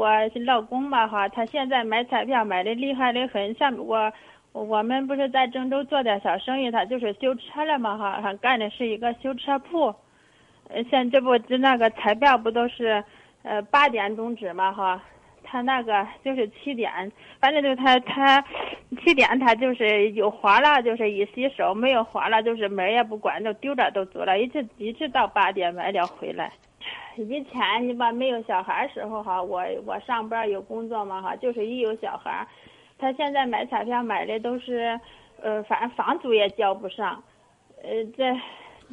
我老公吧哈，他现在买彩票买的厉害的很，像我我们不是在郑州做点小生意，他就是修车了嘛哈，他干的是一个修车铺，呃，现这不这那个彩票不都是呃八点终止嘛哈。他那个就是七点，反正就他他七点他就是有活了，就是一洗手；没有活了，就是门也不关，就丢着都走了，一直一直到八点买了回来。以前你把没有小孩时候哈，我我上班有工作嘛哈，就是一有小孩，他现在买彩票买的都是，呃，反正房租也交不上，呃这。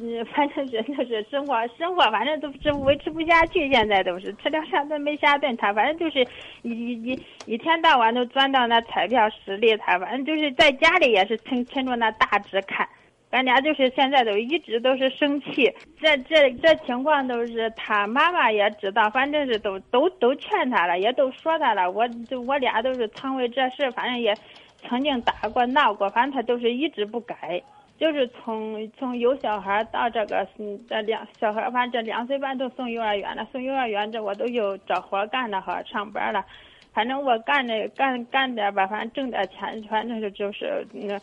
嗯，反正是就是生活生活，反正都是维持不下去。现在都是吃了啥顿没下顿，他反正就是一一一天到晚都钻到那彩票室里，他反正就是在家里也是趁趁着那大纸看。俺俩就是现在都一直都是生气，这这这情况都是他妈妈也知道，反正是都都都劝他了，也都说他了。我就我俩都是曾为这事，反正也曾经打过闹过，反正他都是一直不改。就是从从有小孩到这个嗯，这两小孩，反正这两岁半都送幼儿园了。送幼儿园这我都有找活干了哈，上班了。反正我干的干干点吧，反正挣点钱，反正是就是那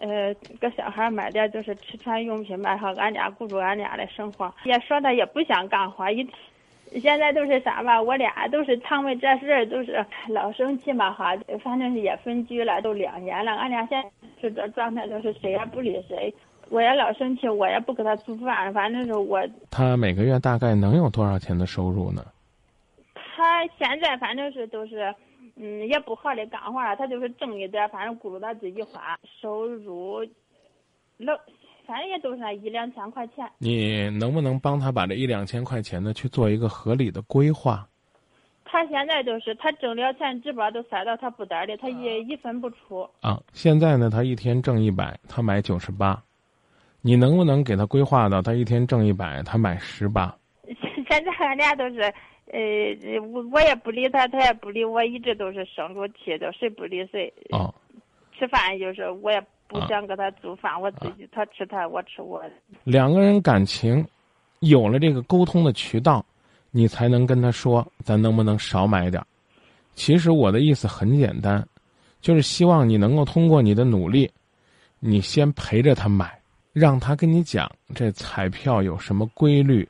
呃，给小孩买点就是吃穿用品吧，哈，俺俩顾住俺俩的生活。也说他也不想干活，一现在都是啥吧？我俩都是常为这事儿都是老生气嘛哈。反正是也分居了，都两年了，俺俩现。在这状态，就是谁也不理谁，我也老生气，我也不给他做饭，反正是我。他每个月大概能有多少钱的收入呢？他现在反正是都是，嗯，也不好的干活他就是挣一点，反正顾着他自己花，收入，老，反正也都是那一两千块钱。你能不能帮他把这一两千块钱呢去做一个合理的规划？他现在就是他挣了钱，直播都塞到他布袋里，他一一分不出。啊，现在呢，他一天挣一百，他买九十八，你能不能给他规划到他一天挣一百，他买十八？现在俺俩都是，呃，我我也不理他，他也不理我，一直都是生着气，的谁不理谁。哦。吃饭就是我也不想给他做饭，我自己他吃他，我吃我的。两个人感情有了这个沟通的渠道。你才能跟他说，咱能不能少买点其实我的意思很简单，就是希望你能够通过你的努力，你先陪着他买，让他跟你讲这彩票有什么规律，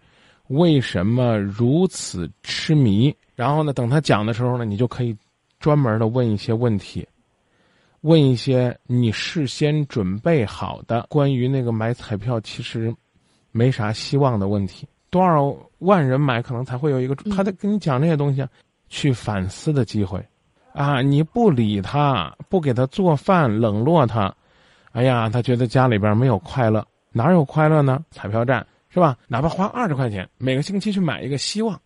为什么如此痴迷。然后呢，等他讲的时候呢，你就可以专门的问一些问题，问一些你事先准备好的关于那个买彩票其实没啥希望的问题。多少万人买，可能才会有一个他在跟你讲这些东西啊，去反思的机会，啊！你不理他，不给他做饭，冷落他，哎呀，他觉得家里边没有快乐，哪有快乐呢？彩票站是吧？哪怕花二十块钱，每个星期去买一个希望，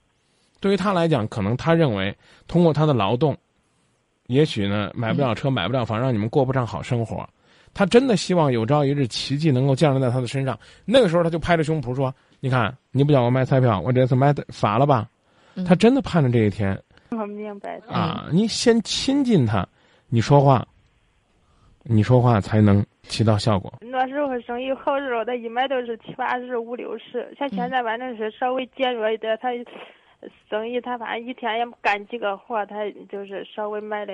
对于他来讲，可能他认为通过他的劳动，也许呢买不了车，买不了房，让你们过不上好生活，他真的希望有朝一日奇迹能够降临在他的身上。那个时候，他就拍着胸脯说。你看，你不叫我买彩票，我这次买的罚了吧？他真的盼着这一天。我明白。啊，你先亲近他，你说话，你说话才能起到效果。那时候生意好时候，他一买都是七八十、五六十。像现在反正是稍微减弱一点，他生意他反正一天也干几个活，他就是稍微买的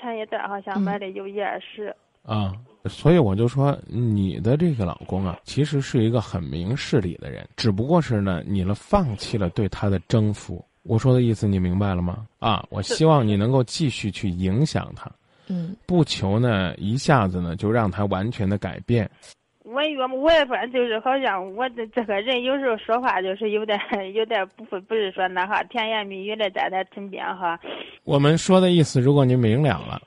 钱一点，好像买的有一二十。啊。所以我就说，你的这个老公啊，其实是一个很明事理的人，只不过是呢，你了放弃了对他的征服。我说的意思你明白了吗？啊，我希望你能够继续去影响他，嗯，不求呢一下子呢就让他完全的改变。我越我也反正就是好像我这这个人有时候说话就是有点 有点不不是说那哈甜言蜜语的在他身边哈。我们说的意思，如果您明了了。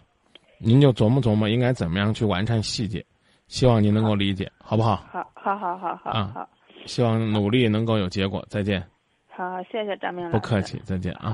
您就琢磨琢磨应该怎么样去完善细节，希望您能够理解，好不好？好，好，好，好，好，好。希望努力能够有结果。再见。好，谢谢张明老师。不客气，再见啊。